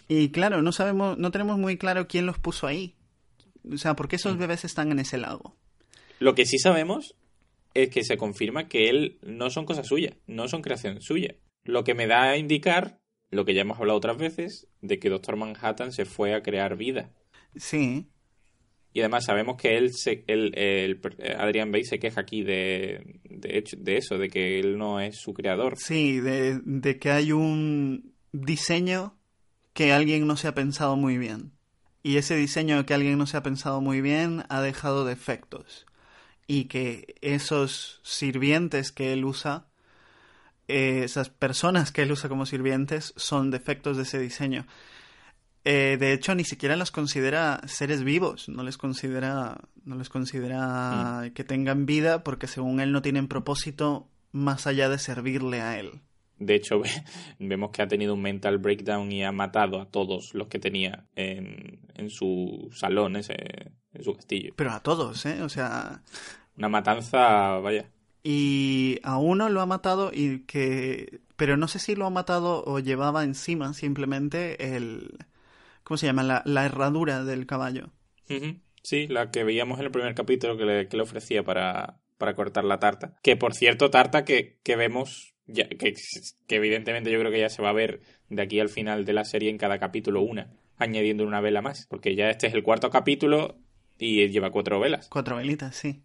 Y claro, no sabemos, no tenemos muy claro quién los puso ahí. O sea, ¿por qué esos bebés están en ese lago? Lo que sí sabemos es que se confirma que él no son cosas suyas, no son creación suya. Lo que me da a indicar, lo que ya hemos hablado otras veces, de que Doctor Manhattan se fue a crear vida. Sí, Y además sabemos que él, se, él el, Adrian Bates se queja aquí de, de, hecho, de eso, de que él no es su creador. sí, de, de que hay un diseño que alguien no se ha pensado muy bien. Y ese diseño que alguien no se ha pensado muy bien ha dejado defectos. Y que esos sirvientes que él usa, eh, esas personas que él usa como sirvientes, son defectos de ese diseño. Eh, de hecho, ni siquiera los considera seres vivos, no les considera, no les considera que tengan vida porque según él no tienen propósito más allá de servirle a él. De hecho, ve- vemos que ha tenido un mental breakdown y ha matado a todos los que tenía en, en su salón, ese, en su castillo. Pero a todos, ¿eh? O sea, Una matanza, vaya. y a uno lo ha matado y que... Pero no sé si lo ha matado o llevaba encima simplemente el... ¿Cómo se llama? La, la herradura del caballo. Sí, la que veíamos en el primer capítulo que le, que le ofrecía para, para cortar la tarta. Que por cierto, tarta que, que vemos, ya, que, que evidentemente yo creo que ya se va a ver de aquí al final de la serie en cada capítulo una, añadiendo una vela más. Porque ya este es el cuarto capítulo y lleva cuatro velas. Cuatro velitas, sí.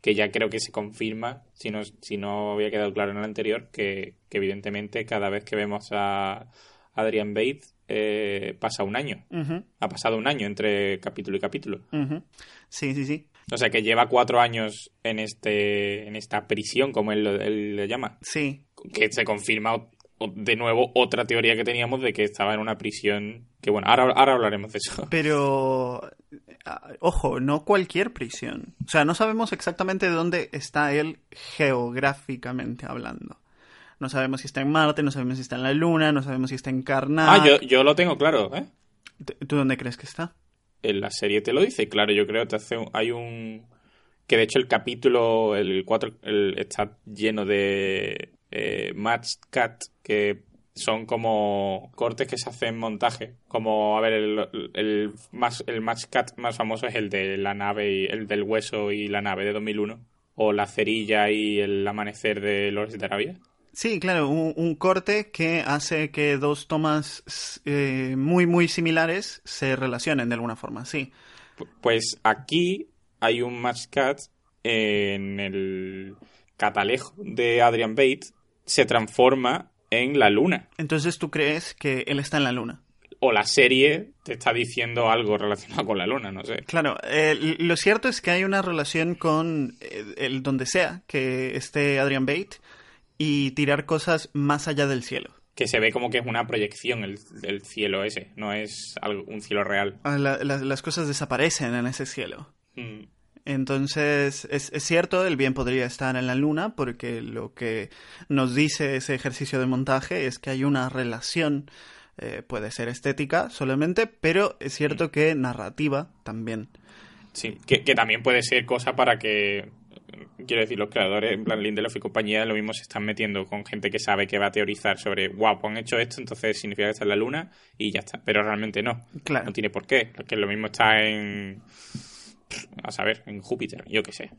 Que ya creo que se confirma, si no, si no había quedado claro en el anterior, que, que evidentemente cada vez que vemos a Adrian Bates eh, pasa un año. Ha pasado un año entre capítulo y capítulo. Sí, sí, sí. O sea que lleva cuatro años en este en esta prisión, como él, lo- él le llama. Sí. Que se confirma de nuevo otra teoría que teníamos de que estaba en una prisión. Que bueno, ahora, ahora hablaremos de eso. Pero, ojo, no cualquier prisión. O sea, no sabemos exactamente dónde está él geográficamente hablando. No sabemos si está en Marte, no sabemos si está en la Luna, no sabemos si está en Karnak. Ah, yo, yo lo tengo claro, ¿eh? ¿Tú- ¿Tú dónde crees que está? En la serie te lo dice, claro, yo creo que hay un... Que de hecho el capítulo, el 4, está lleno de eh, match cut, que son como cortes que se hacen en montaje. Como, a ver, el, el, más, el match cut más famoso es el de la nave, y el del hueso y la nave de 2001. O la cerilla y el amanecer de Lores de Arabia. Sí, claro, un, un corte que hace que dos tomas eh, muy, muy similares se relacionen de alguna forma, sí. Pu- Pues aquí hay un match cut en el catalejo de Adrian Bates se transforma en la luna. Entonces tú crees que él está en la Luna. O la serie te está diciendo algo relacionado con la luna, no sé. Claro, eh, lo cierto es que hay una relación con eh, el donde sea que esté Adrian Bate y tirar cosas más allá del cielo. Que se ve como que es una proyección el, el cielo ese, no es algo, un cielo real. Ah, la- la- las cosas desaparecen en ese cielo. Mm, Entonces, es, es cierto, el bien podría estar en la luna, porque lo que nos dice ese ejercicio de montaje es que hay una relación, eh, puede ser estética solamente, pero es cierto que narrativa también. Sí, que, que también puede ser cosa para que, quiero decir, los creadores, en plan Lindelof y compañía, lo mismo se están metiendo con gente que sabe que va a teorizar sobre, wow, pues han hecho esto, entonces significa que está en la luna y ya está. Pero realmente no. Claro. No tiene por qué. Que lo mismo está en. A saber, en Júpiter, yo qué sé.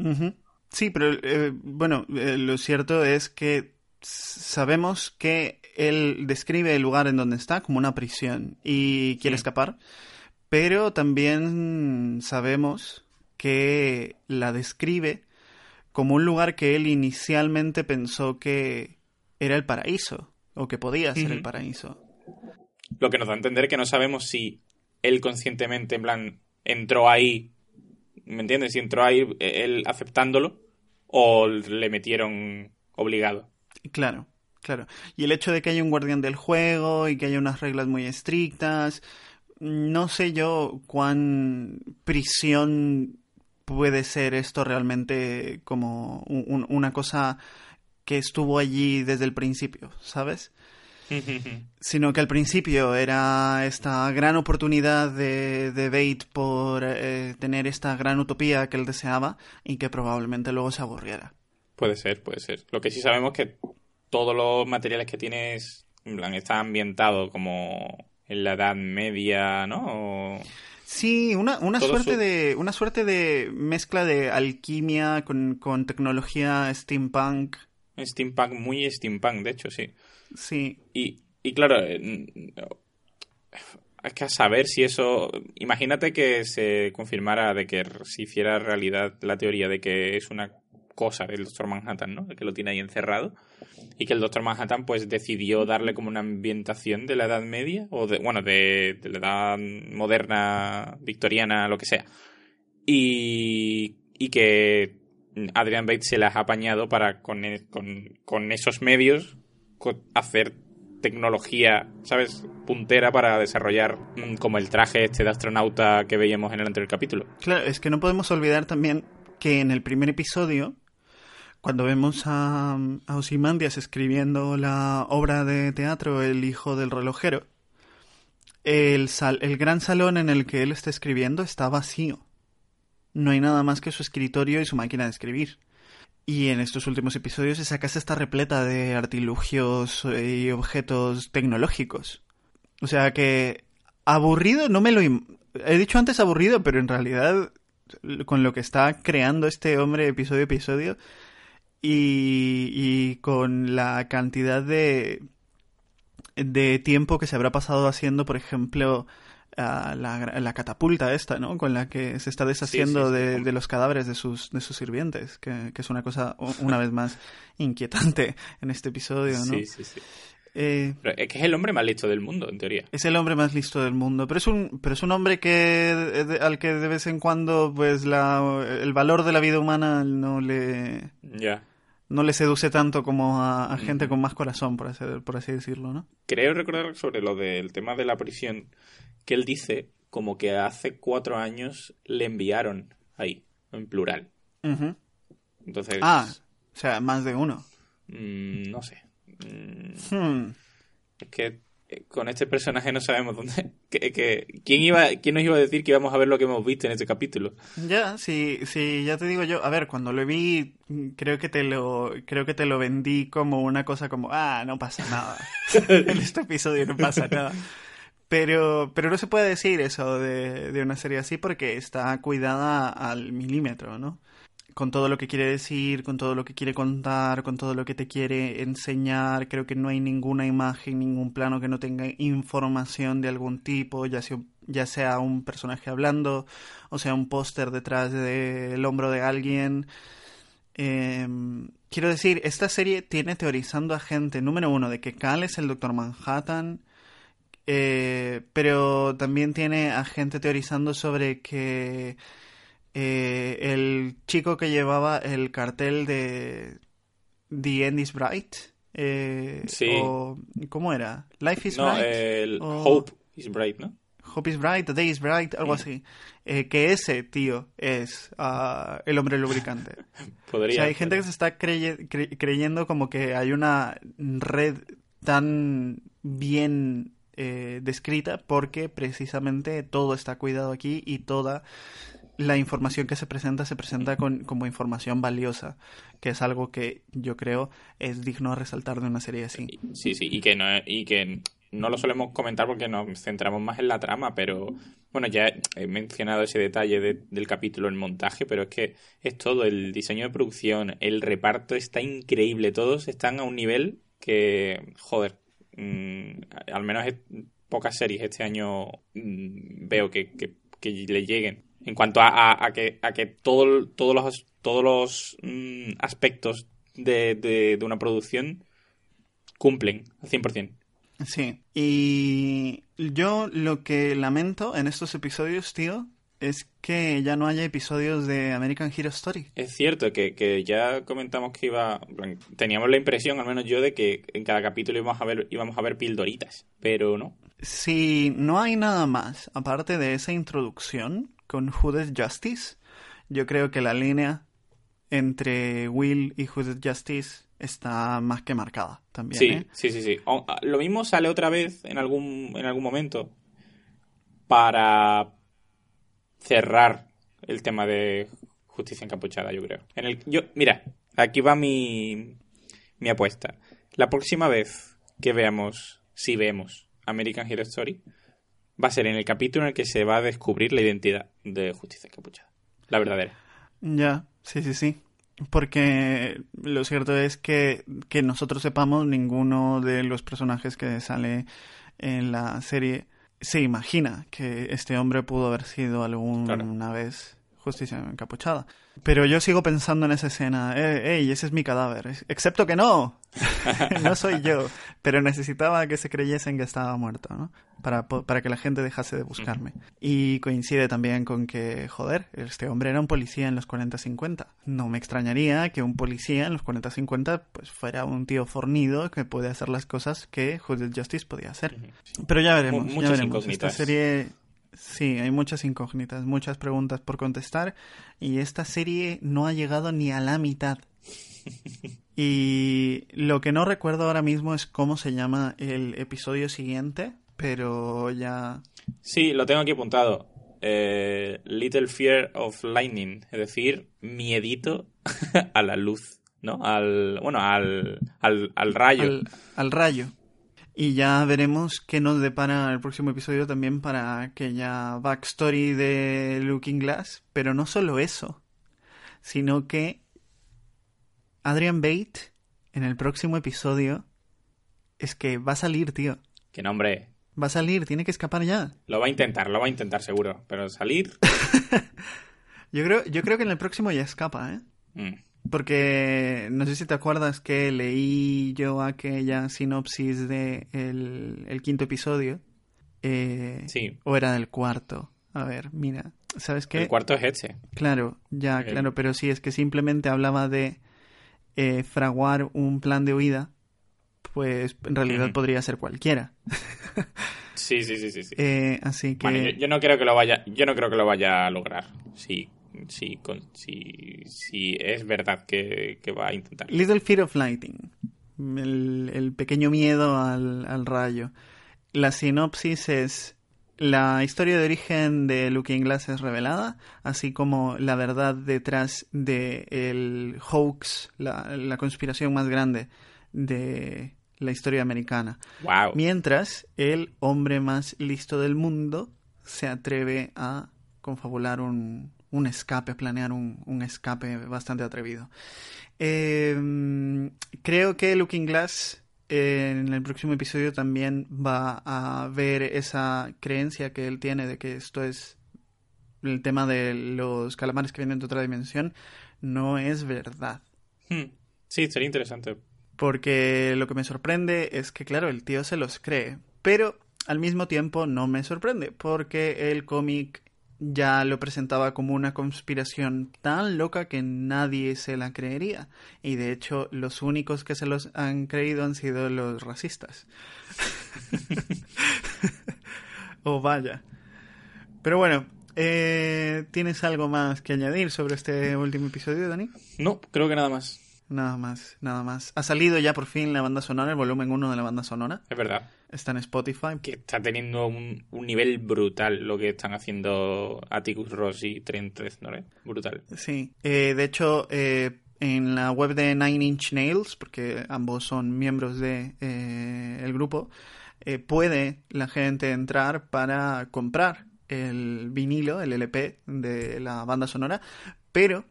Sí, pero eh, bueno, eh, lo cierto es que sabemos que él describe el lugar en donde está como una prisión y quiere Sí. escapar, pero también sabemos que la describe como un lugar que él inicialmente pensó que era el paraíso o que podía ser el paraíso. Lo que nos da a entender que no sabemos si él conscientemente, en plan, entró ahí, ¿me entiendes? Si entró ahí eh, él aceptándolo o le metieron obligado. Claro, claro. Y el hecho de que haya un guardián del juego y que haya unas reglas muy estrictas, no sé yo cuán prisión puede ser esto realmente como una cosa que estuvo allí desde el principio, ¿sabes? sino que al principio era esta gran oportunidad de, de Bate por eh, tener esta gran utopía que él deseaba y que probablemente luego se aburriera. Puede ser, puede ser. Lo que sí sabemos es que todos los materiales que tienes están ambientados como en la Edad Media, ¿no? Sí, una, una suerte de una suerte de mezcla de alquimia con, con tecnología steampunk. Steampunk, muy steampunk, de hecho, sí. Sí. Y, y claro, eh, es que a saber si eso. Imagínate que se confirmara de que se hiciera realidad la teoría de que es una cosa del Doctor Manhattan, ¿no? Que lo tiene ahí encerrado. Y que el Doctor Manhattan, pues, decidió darle como una ambientación de la Edad Media, o de, bueno, de, la Edad moderna, victoriana, lo que sea. Y, y que Adrian Bates se las ha apañado para, con, con, con esos medios, hacer tecnología, ¿sabes? Puntera para desarrollar mm, como el traje este de astronauta que veíamos en el anterior capítulo. Claro, es que no podemos olvidar también que en el primer episodio, cuando vemos a, Osimandias escribiendo la obra de teatro El hijo del relojero, el, el gran salón en el que él está escribiendo está vacío. No hay nada más que su escritorio y su máquina de escribir. Y en estos últimos episodios esa casa está repleta de artilugios y objetos tecnológicos. O sea que aburrido no me lo... He dicho antes aburrido, pero en realidad con lo que está creando este hombre episodio a episodio y, y con la cantidad de, de tiempo que se habrá pasado haciendo, por ejemplo, la, catapulta esta, ¿no? Con la que se está deshaciendo De, los cadáveres de sus, de sus sirvientes, que, es una cosa, una vez más, inquietante en este episodio, ¿no? Sí, sí, sí. Eh, es que es el hombre más listo del mundo, en teoría. Es el hombre más listo del mundo, pero es un, pero es un hombre que al que de vez en cuando, pues, la, el valor de la vida humana no le... Ya. No le seduce tanto como a, gente con más corazón, por así, por así decirlo, ¿no? Creo recordar sobre lo del tema de la prisión que él dice como que hace cuatro años le enviaron ahí, en plural. Entonces. Ah, o sea, más de uno. Mm, no sé. Mm, hmm. Es que con este personaje no sabemos dónde. Que, ¿quién, iba, ¿Quién nos iba a decir que íbamos a ver lo que hemos visto en este capítulo? Ya, sí, sí, ya te digo yo. A ver, cuando lo vi, creo que te lo, creo que te lo vendí como una cosa como, ah, no pasa nada. en este episodio no pasa nada. Pero, pero no se puede decir eso de, de una serie así porque está cuidada al milímetro, ¿no? Con todo lo que quiere decir, con todo lo que quiere contar, con todo lo que te quiere enseñar. Creo que no hay ninguna imagen, ningún plano que no tenga información de algún tipo, ya sea, ya sea un personaje hablando, o sea un póster detrás del hombro de alguien. Em, quiero decir, esta serie tiene teorizando a gente, número uno, de que Cal es el Doctor Manhattan, eh, pero también tiene a gente teorizando sobre que eh, el chico que llevaba el cartel de The End is Bright. Eh, o, ¿Cómo era? Life is no, Bright. El Hope is Bright, ¿no? Hope is Bright, The Day is Bright, algo así. que ese tío es ah, el hombre lubricante. Podría. O sea, hay gente que se está creyendo como que hay una red tan bien eh, descrita porque precisamente todo está cuidado aquí y toda la información que se presenta se presenta con, como información valiosa, que es algo que yo creo es digno de resaltar de una serie así. Sí, sí, y que no, y que no lo solemos comentar porque nos centramos más en la trama, pero bueno, ya he mencionado ese detalle del capítulo, el montaje, pero es que es todo, el diseño de producción, el reparto está increíble, todos están a un nivel que, joder, Mm, al menos pocas series este año mm, veo que, le lleguen. En cuanto a, que, a que todo, todos los, todos los mm, aspectos de, de, una producción cumplen al 100%. Sí, y yo lo que lamento en estos episodios, tío, es que ya no haya episodios de American Hero Story. Es cierto que, que ya comentamos que iba. Teníamos la impresión, al menos yo, de que en cada capítulo íbamos a ver, íbamos a ver pildoritas, pero no. Si no hay nada más, aparte de esa introducción con Hooded Justice, yo creo que la línea entre Will y Hooded Justice está más que marcada también. Sí, ¿eh? sí, sí, sí. O- ah, Lo mismo sale otra vez en algún, en algún momento para cerrar el tema de justicia encapuchada, yo creo. En el, yo, mira, aquí va mi, mi apuesta. La próxima vez que veamos, si vemos American Hero Story, va a ser en el capítulo en el que se va a descubrir la identidad de justicia encapuchada. La verdadera. Ya, sí, sí, sí. Porque lo cierto es que, que nosotros sepamos, ninguno de los personajes que sale en la serie se imagina que este hombre pudo haber sido alguna Claro. vez justicia encapuchada. Pero yo sigo pensando en esa escena, eh, ey, ese es mi cadáver. Excepto que no, no soy yo. Pero necesitaba que se creyesen que estaba muerto, ¿no? Para, para que la gente dejase de buscarme. Y coincide también con que, joder, este hombre era un policía en los 40-50. No me extrañaría que un policía en los 40-50 pues fuera un tío fornido que puede hacer las cosas que Hooded Justice podía hacer. Pero ya veremos, ya muchas veremos. incógnitas. Esta serie Sí, hay muchas incógnitas, muchas preguntas por contestar y esta serie no ha llegado ni a la mitad. Y lo que no recuerdo ahora mismo es cómo se llama el episodio siguiente, pero ya... Sí, lo tengo aquí apuntado. Eh, Little Fear of Lightning, es decir, miedito a la luz, ¿no? Al, bueno, al, al, al rayo. Al, al rayo. Y ya veremos qué nos depara el próximo episodio también para aquella backstory de Looking Glass. Pero no solo eso, sino que Adrian Bate en el próximo episodio es que va a salir, tío. Que nombre, Va a salir, tiene que escapar ya. lo va a intentar, lo va a intentar seguro, pero salir... Yo creo, yo creo que en el próximo ya escapa, ¿eh? mm. Porque no sé si te acuerdas que leí yo aquella sinopsis de el, el quinto episodio. Eh, Sí. O era del cuarto. A ver, mira. ¿Sabes qué? El cuarto es este. Claro, ya, claro, pero sí, es que simplemente hablaba de eh, fraguar un plan de huida. Pues en realidad podría ser cualquiera. Sí, sí, sí, sí. sí. Eh, así que. Bueno, yo, yo no creo que lo vaya, yo no creo que lo vaya a lograr. Sí, sí, con, es verdad que, que va a intentar. Little Fear of Lighting. El, el pequeño miedo al, al rayo. La sinopsis es la historia de origen de Looking Glass es revelada, así como la verdad detrás de el hoax, la, la conspiración más grande de la historia americana. Wow. Mientras el hombre más listo del mundo se atreve a confabular un, un escape, planear un, un escape bastante atrevido. Eh, creo que Looking Glass eh, en el próximo episodio también va a ver esa creencia que él tiene de que esto es el tema de los calamares que vienen de otra dimensión, no es verdad. Hmm. Sí, sería interesante. Porque lo que me sorprende es que, claro, el tío se los cree. Pero al mismo tiempo no me sorprende. Porque el cómic ya lo presentaba como una conspiración tan loca que nadie se la creería. Y de hecho, los únicos que se los han creído han sido los racistas. oh, vaya. Pero bueno, eh, ¿tienes algo más que añadir sobre este último episodio, Dani? No, creo que nada más. Nada más, nada más. Ha salido ya por fin la banda sonora, el volumen 1 de la banda sonora. Es verdad. Está en Spotify. Que está teniendo un, un nivel brutal lo que están haciendo Atticus Ross y Trent Reznor, ¿eh? Brutal. Sí. Eh, de hecho, eh, en la web de Nine Inch Nails, porque ambos son miembros de eh, el grupo, puede la gente entrar para comprar el vinilo, el LP de la banda sonora, pero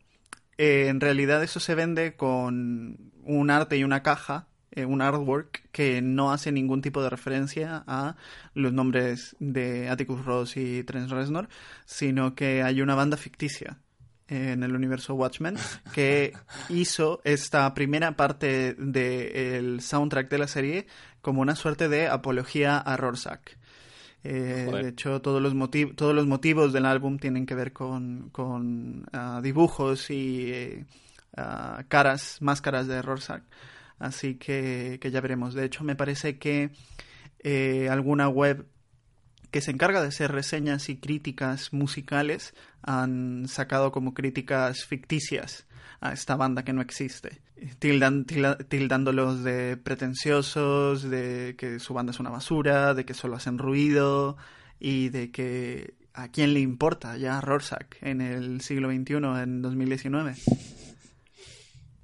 en realidad eso se vende con un arte y una caja, eh, un artwork que no hace ningún tipo de referencia a los nombres de Atticus Ross y Trent Reznor, sino que hay una banda ficticia en el universo Watchmen que hizo esta primera parte del soundtrack de la serie como una suerte de apología a Rorschach. Eh, de hecho, todos los, todos los motivos del álbum tienen que ver con, con, ah, dibujos y eh, ah, caras, máscaras de Rorschach. Así que, que ya veremos. De hecho, me parece que eh, alguna web que se encarga de hacer reseñas y críticas musicales han sacado como críticas ficticias a esta banda que no existe, tildan, tilda- tildándolos de pretenciosos, de que su banda es una basura, de que solo hacen ruido y de que a quién le importa ya Rorschach en el siglo XXI, en 2019.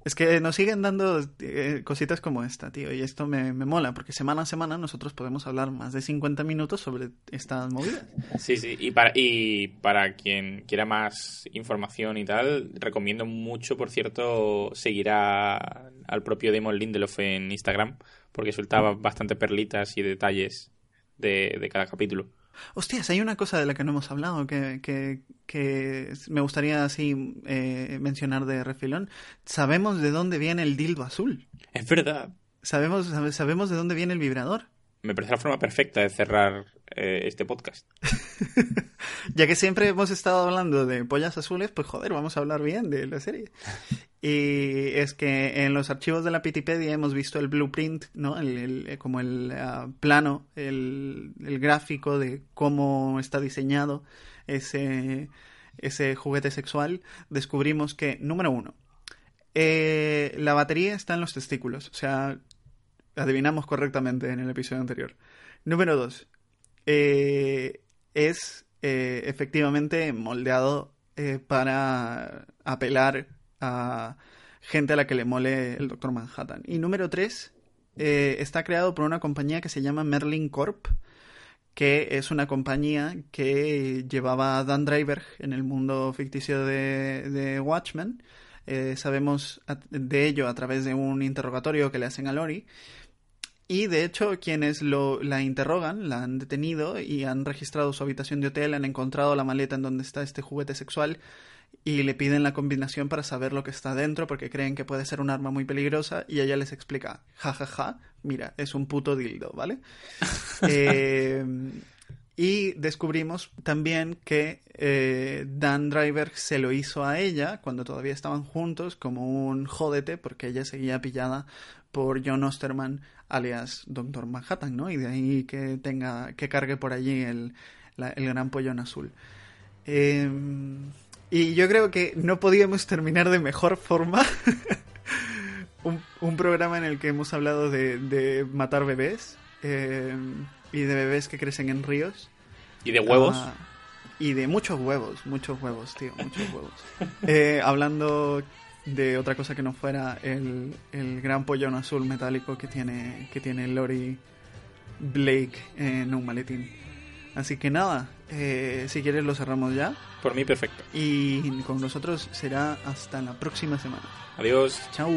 Es que nos siguen dando eh, cositas como esta, tío, y esto me, me mola, porque semana a semana nosotros podemos hablar más de 50 minutos sobre estas movidas. Sí, sí, y para, y para quien quiera más información y tal, recomiendo mucho, por cierto, seguir a- al propio Damon Lindelof en Instagram, porque sueltaba bastante perlitas y detalles de, de cada capítulo. Hostias, hay una cosa de la que no hemos hablado que, que, que me gustaría así eh, mencionar de refilón. Sabemos de dónde viene el dildo azul. Es verdad, Sabemos, sabe- sabemos de dónde viene el vibrador. Me parece la forma perfecta de cerrar eh, este podcast. Ya que siempre hemos estado hablando de pollas azules, pues joder, vamos a hablar bien de la serie. Y es que en los archivos de la Pitipedia hemos visto el blueprint, ¿no? El, el- eh, como el ah, plano, el, el gráfico de cómo está diseñado ese, ese juguete sexual. Descubrimos que, número uno, eh, la batería está en los testículos. O sea, adivinamos correctamente en el episodio anterior. Número dos, eh, es eh, efectivamente moldeado eh, para apelar a gente a la que le mole el Doctor Manhattan. Y número 3, está creado por una compañía que se llama Merlin Corp, que es una compañía que llevaba a Dan Driver en el mundo ficticio de, Watchmen. Sabemos de ello a través de un interrogatorio que le hacen a Lori. Y de hecho, quienes lo, la interrogan, la han detenido y han registrado su habitación de hotel, han encontrado la maleta en donde está este juguete sexual y le piden la combinación para saber lo que está dentro porque creen que puede ser un arma muy peligrosa y ella les explica, ja, ja, ja, mira, es un puto dildo, ¿vale? Eh, y descubrimos también que eh, Dan Driver se lo hizo a ella cuando todavía estaban juntos como un jódete porque ella seguía pillada por John Osterman alias Doctor Manhattan, ¿no? Y de ahí que tenga que cargue por allí el, la- el gran pollón azul. Eh, y yo creo que no podíamos terminar de mejor forma un, un programa en el que hemos hablado de, de matar bebés eh, y de bebés que crecen en ríos. Y de huevos, Ah, y de muchos huevos, muchos huevos, tío, muchos huevos. Eh, hablando de otra cosa que no fuera el, el gran pollón azul metálico que tiene, que tiene Lori Blake en un maletín. Así que nada, eh, si quieres lo cerramos ya. por mí perfecto. Y con nosotros será hasta la próxima semana. Adiós. Chao.